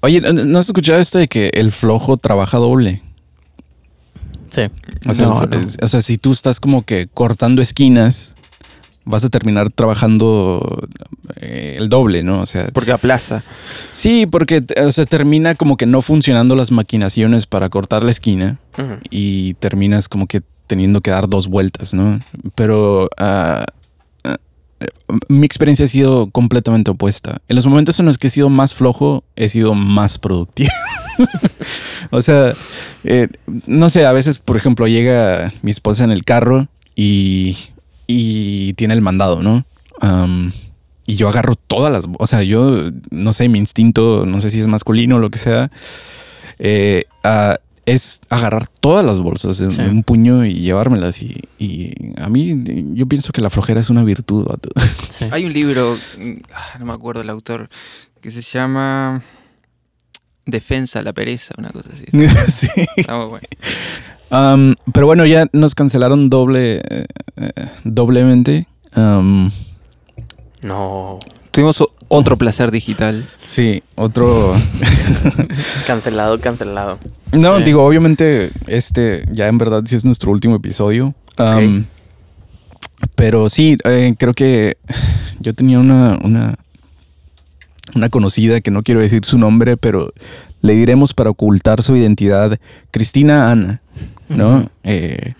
Oye, ¿no has escuchado esto de que el flojo trabaja doble? Sí. O sea, No, el- no. es- o sea, si tú estás como que cortando esquinas, vas a terminar trabajando eh, el doble, ¿no? O sea, Porque aplaza. sí, porque o sea, termina como que no funcionando las maquinaciones para cortar la esquina y terminas como que teniendo que dar dos vueltas, ¿no? Pero ah, mi experiencia ha sido completamente opuesta. En los momentos en los que he sido más flojo, he sido más productivo. o sea, eh, no sé, a veces, por ejemplo, llega mi esposa en el carro y, y tiene el mandado, ¿no? Y yo agarro todas las... O sea, yo, no sé, mi instinto, no sé si es masculino o lo que sea, eh, es agarrar todas las bolsas en, Sí. un puño y llevármelas. Y, y a mí, yo pienso que la flojera es una virtud. Sí. Hay un libro, ah, no me acuerdo el autor, que se llama Defensa a la pereza, una cosa así. sí. Está muy bueno. Am, pero bueno, ya nos cancelaron doble, eh, eh, doblemente. No. Tuvimos otro placer digital. sí, otro... Cancelado, cancelado. No, Sí. digo, obviamente, este ya en verdad sí es nuestro último episodio. Pero sí, eh, creo que yo tenía una, una, una conocida que no quiero decir su nombre, pero le diremos para ocultar su identidad, Cristina Ana, ¿no? Eh,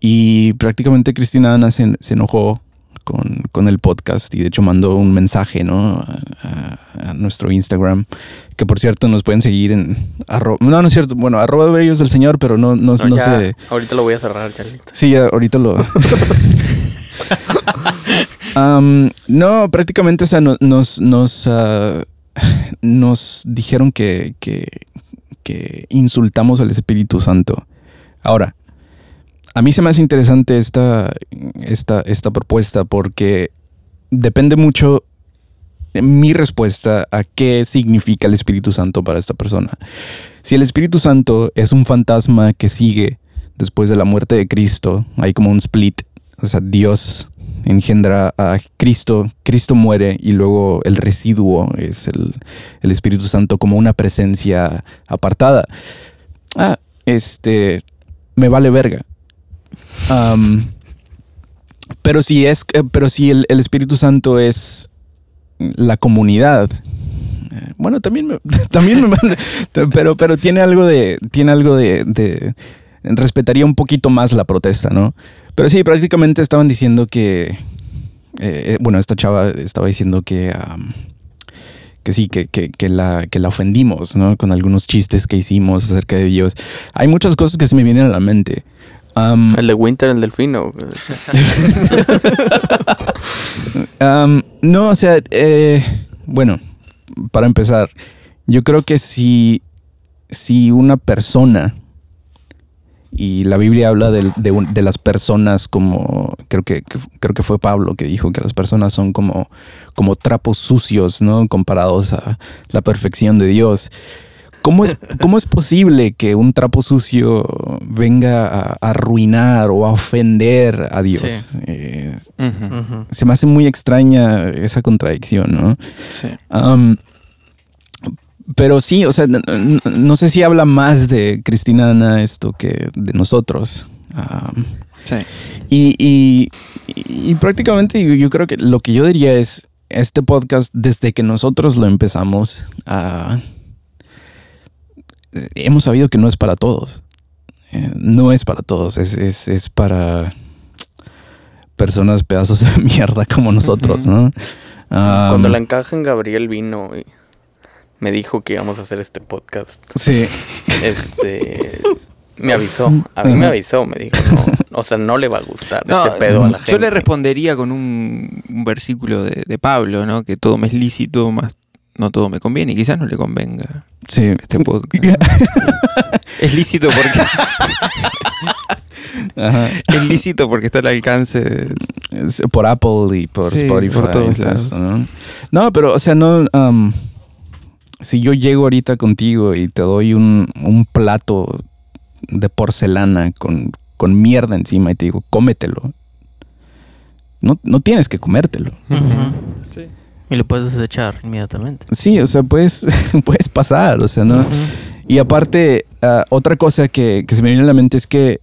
y prácticamente Cristina Ana se, se enojó con, con el podcast y de hecho mandó un mensaje, ¿no? A, a- a nuestro Instagram, que por cierto nos pueden seguir en no, no es cierto, bueno, arroba bellos del señor, pero no, no, No, no ya, sé. Ahorita lo voy a cerrar, Carlitos. Sí, ya ahorita lo. No, prácticamente, o sea, no- nos, nos, ah, nos dijeron que, que, que insultamos al Espíritu Santo. Ahora, a mí se me hace interesante esta, esta, esta propuesta porque depende mucho mi respuesta a qué significa el Espíritu Santo para esta persona. Si el Espíritu Santo es un fantasma que sigue después de la muerte de Cristo, hay como un split, o sea, Dios engendra a Cristo, Cristo muere y luego el residuo es el, el Espíritu Santo como una presencia apartada. Ah, este, me vale verga. Pero si es, eh, pero si el, Espíritu Santo es la comunidad, eh, bueno, también me, también pero, pero tiene algo de, tiene algo de, respetaría un poquito más la protesta, ¿no? Pero sí, prácticamente estaban diciendo que, eh, bueno, esta chava estaba diciendo que, que sí, que, que, que la, que la ofendimos, ¿no? Con algunos chistes que hicimos acerca de Dios. Hay muchas cosas que se me vienen a la mente. Am, El de Winter, el delfino. Am, no, o sea, eh, bueno, para empezar, yo creo que si, si una persona, y la Biblia habla de, de un- de las personas como, creo que, que- creo que fue Pablo que dijo que las personas son como, como trapos sucios, ¿no? Comparados a la perfección de Dios. ¿Cómo es, ¿Cómo es posible que un trapo sucio venga a, a arruinar o a ofender a Dios? Sí. Eh, se me hace muy extraña esa contradicción, ¿no? sí. Pero sí, o sea, no, sé si habla más de Cristina Ana esto que de nosotros. Sí. y, y- y prácticamente yo, yo creo que lo que yo diría es, este podcast, desde que nosotros lo empezamos, eh, hemos sabido que no es para todos. Eh, no es para todos, es, es- es para personas pedazos de mierda como nosotros. ¿no? Cuando la encaja en Gabriel vino y me dijo que íbamos a hacer este podcast. Sí. Este. Me avisó. A mí me avisó, me dijo. No, o sea, no le va a gustar No, este pedo a la gente. yo le respondería con un, un versículo de, de Pablo, ¿no? Que todo me es lícito, más no todo me conviene. Y quizás no le convenga Sí. este podcast. es lícito porque Ajá. es lícito porque está al alcance de- por Apple y por Sí, Spotify. por todos lados. ¿no? No, pero, o sea, no. am, si yo llego ahorita contigo y te doy un, un plato de porcelana con, con mierda encima y te digo, cómetelo. No, no tienes que comértelo. Ujú. Y lo puedes desechar inmediatamente. Sí, o sea, puedes, puedes pasar, o sea, ¿no? Y aparte, ah, otra cosa que, que se me viene a la mente es que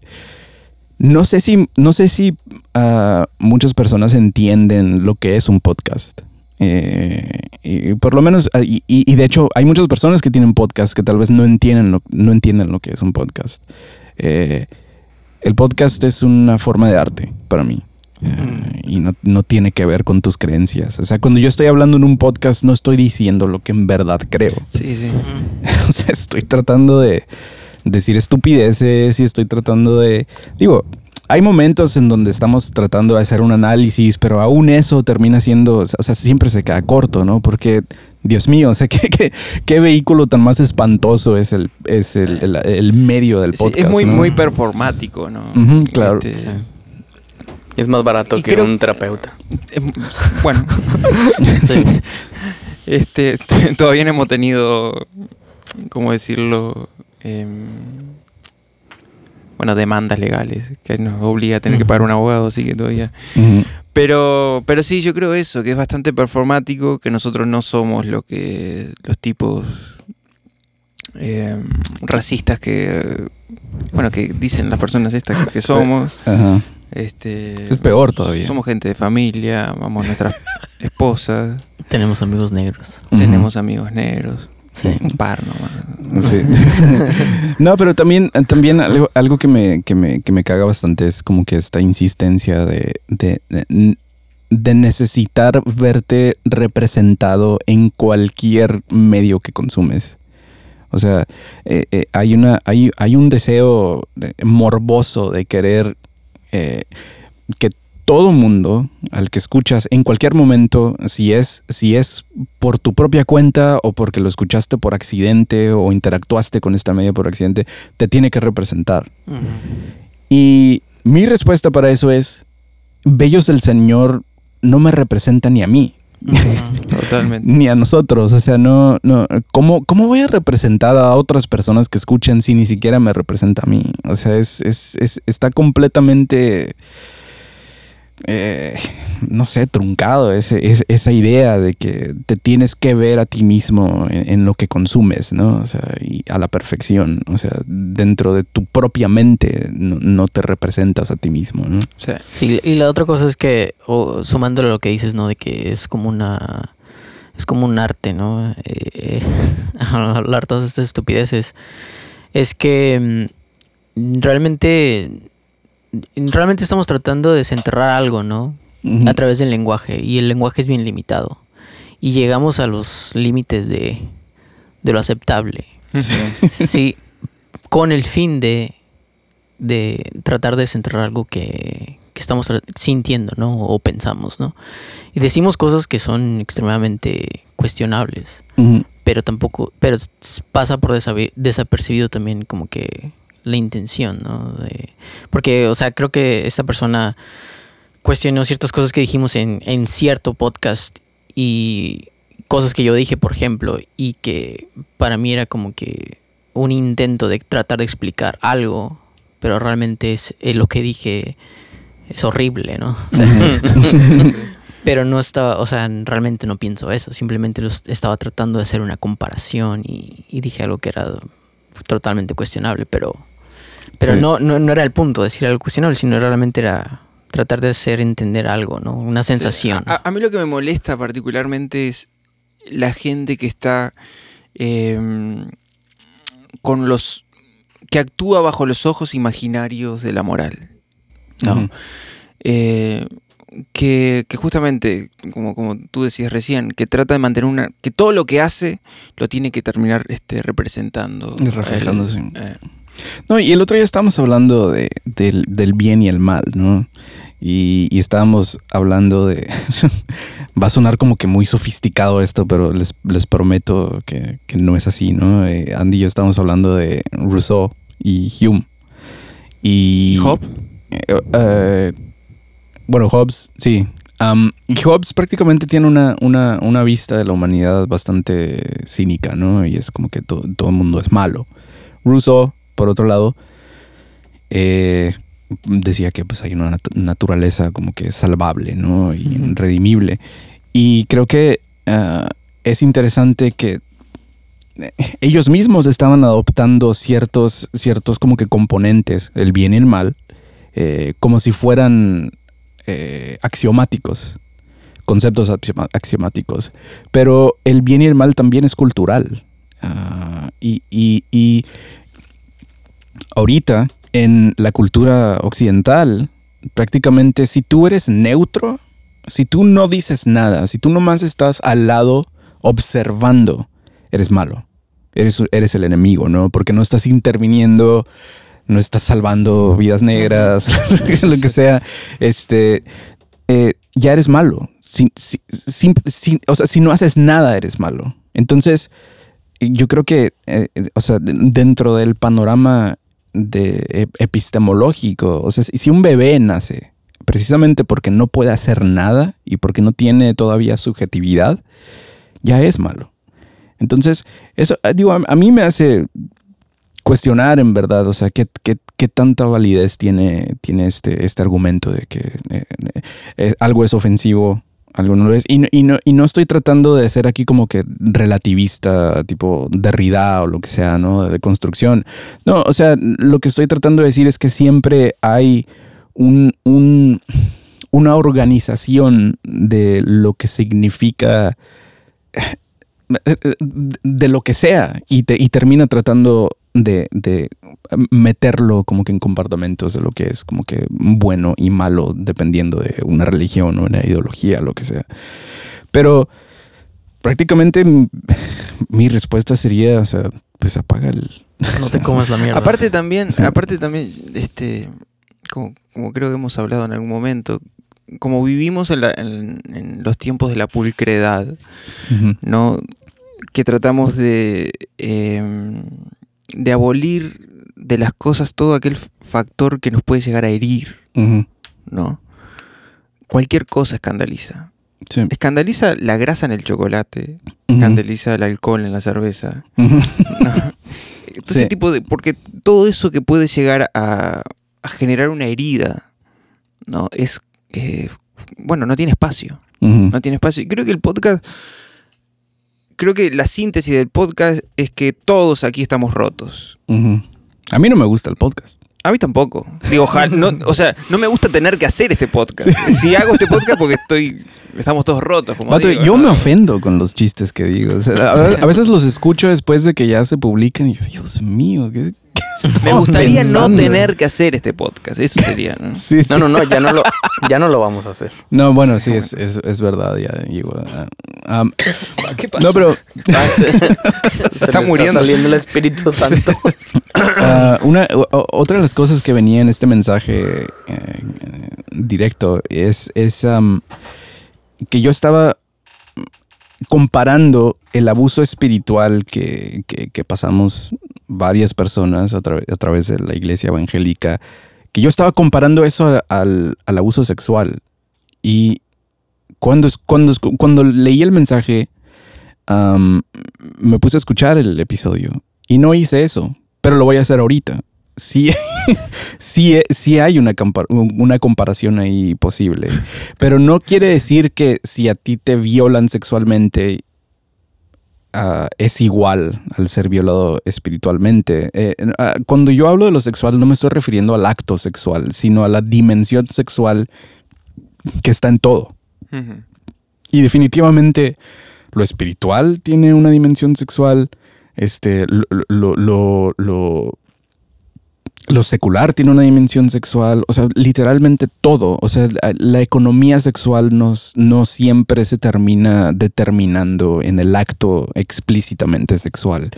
no sé si, no sé si ah, muchas personas entienden lo que es un podcast. Eh, y por lo menos, ah, y, y- y de hecho, hay muchas personas que tienen podcast que tal vez no entienden lo, no entienden lo que es un podcast. Eh, el podcast es una forma de arte para mí. Eh, y no, no tiene que ver con tus creencias. O sea, cuando yo estoy hablando en un podcast, no estoy diciendo lo que en verdad creo. Sí, sí. O sea, estoy tratando de decir estupideces y estoy tratando de... Digo, hay momentos en donde estamos tratando de hacer un análisis, pero aún eso termina siendo... O sea, siempre se queda corto, ¿no? Porque, Dios mío, o sea, ¿qué, qué, qué vehículo tan más espantoso es el, es el, el- el medio del Sí, podcast? es muy, ¿no? muy performático, ¿no? Claro. Este, Sí. Es más barato Y que creo- un terapeuta. es- bueno, Sí. este, todavía no hemos tenido, ¿cómo decirlo? Em, bueno, demandas legales que nos obliga a tener que pagar un abogado, así que todavía. Ujú. Pero, pero sí, yo creo eso, que es bastante performático, que nosotros no somos lo que los tipos em, racistas que, bueno, que dicen las personas estas que somos. Ajá. Este, Es peor todavía. Somos gente de familia, amamos a nuestras esposas, Tenemos amigos negros. Tenemos amigos negros, Sí. un par nomás. Sí. no, pero también, también algo, algo que, me, que, me, que me caga bastante es como que esta insistencia de, de, de- de necesitar verte representado en cualquier medio que consumes. O sea, eh, eh, hay, una, hay, hay un deseo morboso de querer eh, que todo mundo al que escuchas en cualquier momento, si es, si es por tu propia cuenta o porque lo escuchaste por accidente o interactuaste con esta media por accidente, te tiene que representar. Y mi respuesta para eso es, Bellos del Señor no me representa ni a mí. Totalmente. ni a nosotros. O sea, no, no, ¿cómo, cómo voy a representar a otras personas que escuchen si ni siquiera me representa a mí? O sea, es, es, es- está completamente, eh, no sé, truncado esa idea de que te tienes que ver a ti mismo en, lo que consumes, ¿no? O sea, y a la perfección. O sea, dentro de tu propia mente no, no te representas a ti mismo, ¿no? Sí, y la otra cosa es que, o, sumándole a lo que dices, ¿no? De que es como una. Es como un arte, ¿no? Eh, hablar todas estas estupideces. Es que mm, realmente. Realmente estamos tratando de desenterrar algo, ¿no? A través del lenguaje. Y el lenguaje es bien limitado. Y llegamos a los límites de, de lo aceptable. Sí, con el fin de, de tratar de desenterrar algo que, que estamos sintiendo, ¿no? O pensamos, ¿no? Y decimos cosas que son extremadamente cuestionables, pero tampoco, pero pasa por desapercibido también como que la intención, ¿no? De- porque, o sea, creo que esta persona cuestionó ciertas cosas que dijimos en, en cierto podcast y cosas que yo dije, por ejemplo, y que para mí era como que un intento de tratar de explicar algo, pero realmente es eh, lo que dije es horrible, ¿no? O sea, pero no estaba, o sea, realmente no pienso eso, simplemente los- estaba tratando de hacer una comparación y, y dije algo que era totalmente cuestionable, pero, pero Sí. no, no, no era el punto decir algo cuestionable, sino realmente era tratar de hacer entender algo, ¿no? Una sensación. A, a mí lo que me molesta particularmente es la gente que está em, con los que actúa bajo los ojos imaginarios de la moral. ¿no? Eh, que, que justamente, como, como tú decías recién, que trata de mantener una. que todo lo que hace lo tiene que terminar este, representando. Y reflejándose. Eh, No, y el otro día estábamos hablando de, del, del bien y el mal, ¿no? Y, y estábamos hablando de... Va a sonar como que muy sofisticado esto, pero les, les prometo que, que no es así, ¿no? Eh, Andy y yo estábamos hablando de Rousseau y Hume. Y, ¿Y Hobbes? Eh, eh, bueno, Hobbes, sí. Y Hobbes prácticamente tiene una, una, una vista de la humanidad bastante cínica, ¿no? Y es como que to- todo el mundo es malo. Rousseau, por otro lado, eh, decía que pues hay una nat- naturaleza como que salvable, ¿no? Y redimible. Y creo que ah, es interesante que eh, ellos mismos estaban adoptando ciertos, ciertos como que componentes, el bien y el mal, eh, como si fueran eh, axiomáticos, conceptos axiomáticos. Pero el bien y el mal también es cultural. Ah, y, y- y ahorita, en la cultura occidental, prácticamente si tú eres neutro, si tú no dices nada, si tú nomás estás al lado observando, eres malo. Eres, eres el enemigo, ¿no? Porque no estás interviniendo, no estás salvando vidas negras, lo que sea. Este, eh, ya eres malo. Si, si- si- o sea, si no haces nada, eres malo. Entonces, yo creo que, eh, o sea, de- dentro del panorama de, e- epistemológico, o sea, si un bebé nace precisamente porque no puede hacer nada y porque no tiene todavía subjetividad, ya es malo. Entonces, eso, eh, digo, a, a mí me hace cuestionar en verdad, o sea, qué, qué- qué tanta validez tiene, tiene este, este argumento de que eh, eh, eh, algo es ofensivo, algo no lo es. Y, no- y no, y no estoy tratando de ser aquí como que relativista, tipo Derrida o lo que sea, ¿no? De construcción. No, o sea, lo que estoy tratando de decir es que siempre hay un, un- una organización de lo que significa de lo que sea y, te- y termina tratando de, de meterlo como que en compartimentos de lo que es como que bueno y malo dependiendo de una religión o una ideología, lo que sea. Pero prácticamente mi respuesta sería, o sea, pues apaga el... No te comas la mierda. Aparte también, Sí. aparte también, este, como, como creo que hemos hablado en algún momento, como vivimos en, la- en- en los tiempos de la pulcredad, ¿no? Que tratamos de, em, de abolir de las cosas todo aquel factor que nos puede llegar a herir, ¿no? Cualquier cosa escandaliza. sí, Escandaliza la grasa en el chocolate, escandaliza el alcohol en la cerveza. ese Sí. tipo de. Porque todo eso que puede llegar a, a generar una herida, ¿no? Es. eh, bueno, no tiene espacio. No tiene espacio. Y creo que el podcast. Creo que la síntesis del podcast es que todos aquí estamos rotos. A mí no me gusta el podcast. A mí tampoco. Digo, ojalá, no, o sea, no me gusta tener que hacer este podcast. Si hago este podcast porque estoy. Estamos todos rotos. Como Vato, digo, yo ¿no? me ofendo con los chistes que digo. O sea, a, a veces los escucho después de que ya se publican y yo, Dios mío, ¿qué, qué Me gustaría no tener que hacer este podcast. Eso sería, ¿no? Sí, sí. No, no, no, ya no lo, ya no lo vamos a hacer. No, bueno, sí, es, es, es verdad, ya llegó. a- a- ¿Qué no, pero Se, está muriendo. saliendo el Espíritu Santo. ah, una, otra de las cosas que venía en este mensaje eh, directo es, es que yo estaba comparando el abuso espiritual que, que- que pasamos varias personas a, a través de la iglesia evangélica, que yo estaba comparando eso al, al abuso sexual. Y cuando, cuando, cuando leí el mensaje, me puse a escuchar el episodio y no hice eso, pero lo voy a hacer ahorita. Sí, sí, sí hay una, una comparación ahí posible, pero no quiere decir que si a ti te violan sexualmente ah, es igual al ser violado espiritualmente. Eh, ah, cuando yo hablo de lo sexual no me estoy refiriendo al acto sexual, sino a la dimensión sexual que está en todo. Y definitivamente lo espiritual tiene una dimensión sexual. Este, lo, lo, lo, lo- lo secular tiene una dimensión sexual. O sea, literalmente todo. O sea, la, economía sexual nos, no siempre se termina determinando en el acto explícitamente sexual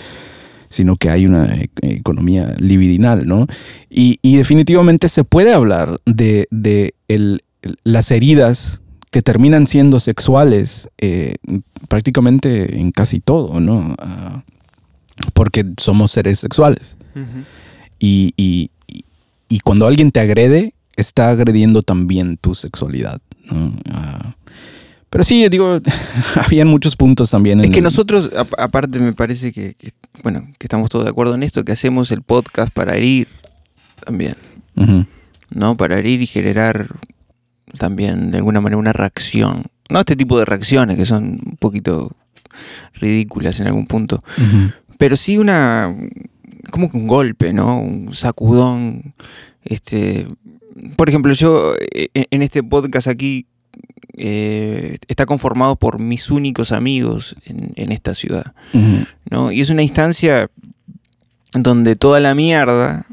sino que hay una e- economía libidinal, ¿no? Y, y definitivamente se puede hablar de, de el- las heridas que terminan siendo sexuales eh, prácticamente en casi todo, ¿no? Ah, porque somos seres sexuales. Y, y- y- y cuando alguien te agrede, está agrediendo también tu sexualidad, ¿no? Ah, pero sí, digo, habían muchos puntos también. Es en que el- nosotros, ap- aparte, me parece que, que, bueno, que estamos todos de acuerdo en esto, que hacemos el podcast para herir también, ¿no? Para herir y generar también, de alguna manera, una reacción. ¿no? Este tipo de reacciones que son un poquito ridículas en algún punto. Pero sí una. Como que un golpe, ¿no? Un sacudón. Este. Por ejemplo, yo eh, en este podcast aquí. eh, está conformado por mis únicos amigos en, en esta ciudad. ¿no? Y es una instancia donde toda la mierda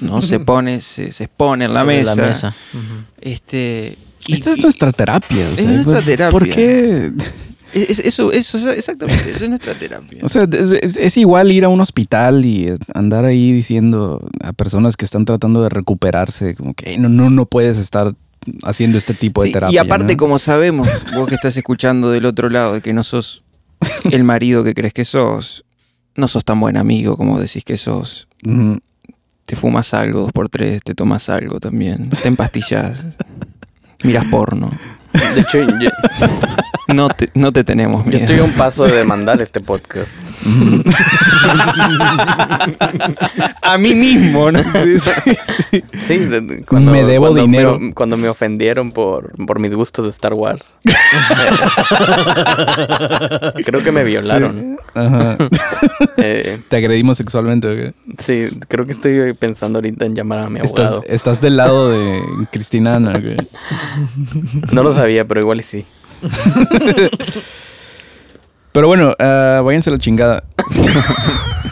no se pone, se, se expone en la Sobre mesa. La mesa. Este. y- Esta es nuestra terapia. o Es sea, nuestra ¿por- terapia. ¿Por qué? Es- es- eso, eso, exactamente, eso es nuestra terapia. O sea, es, es- es igual ir a un hospital y andar ahí diciendo a personas que están tratando de recuperarse, como que "Ey, no, no, no puedes estar haciendo este tipo de Sí, terapia. y aparte, ¿no? como sabemos, vos que estás escuchando del otro lado, de que no sos el marido que crees que sos, no sos tan buen amigo como decís que sos. Ujú. Te fumas algo, dos por tres, te tomas algo también, te empastillas, miras porno. De hecho, yo, No te, no te tenemos yo estoy a un paso de demandar este podcast. a mí mismo, ¿no? Sí, de- cuando, Me debo cuando dinero. Me, cuando me ofendieron por, por mis gustos de Star Wars. creo que me violaron. Ajá. Eh, Te agredimos sexualmente. ¿o qué? sí, creo que estoy pensando ahorita en llamar a mi abogado. estás del lado de Cristina Ana. No lo sabía, pero igual y sí. Pero bueno, ah, váyanse a la chingada.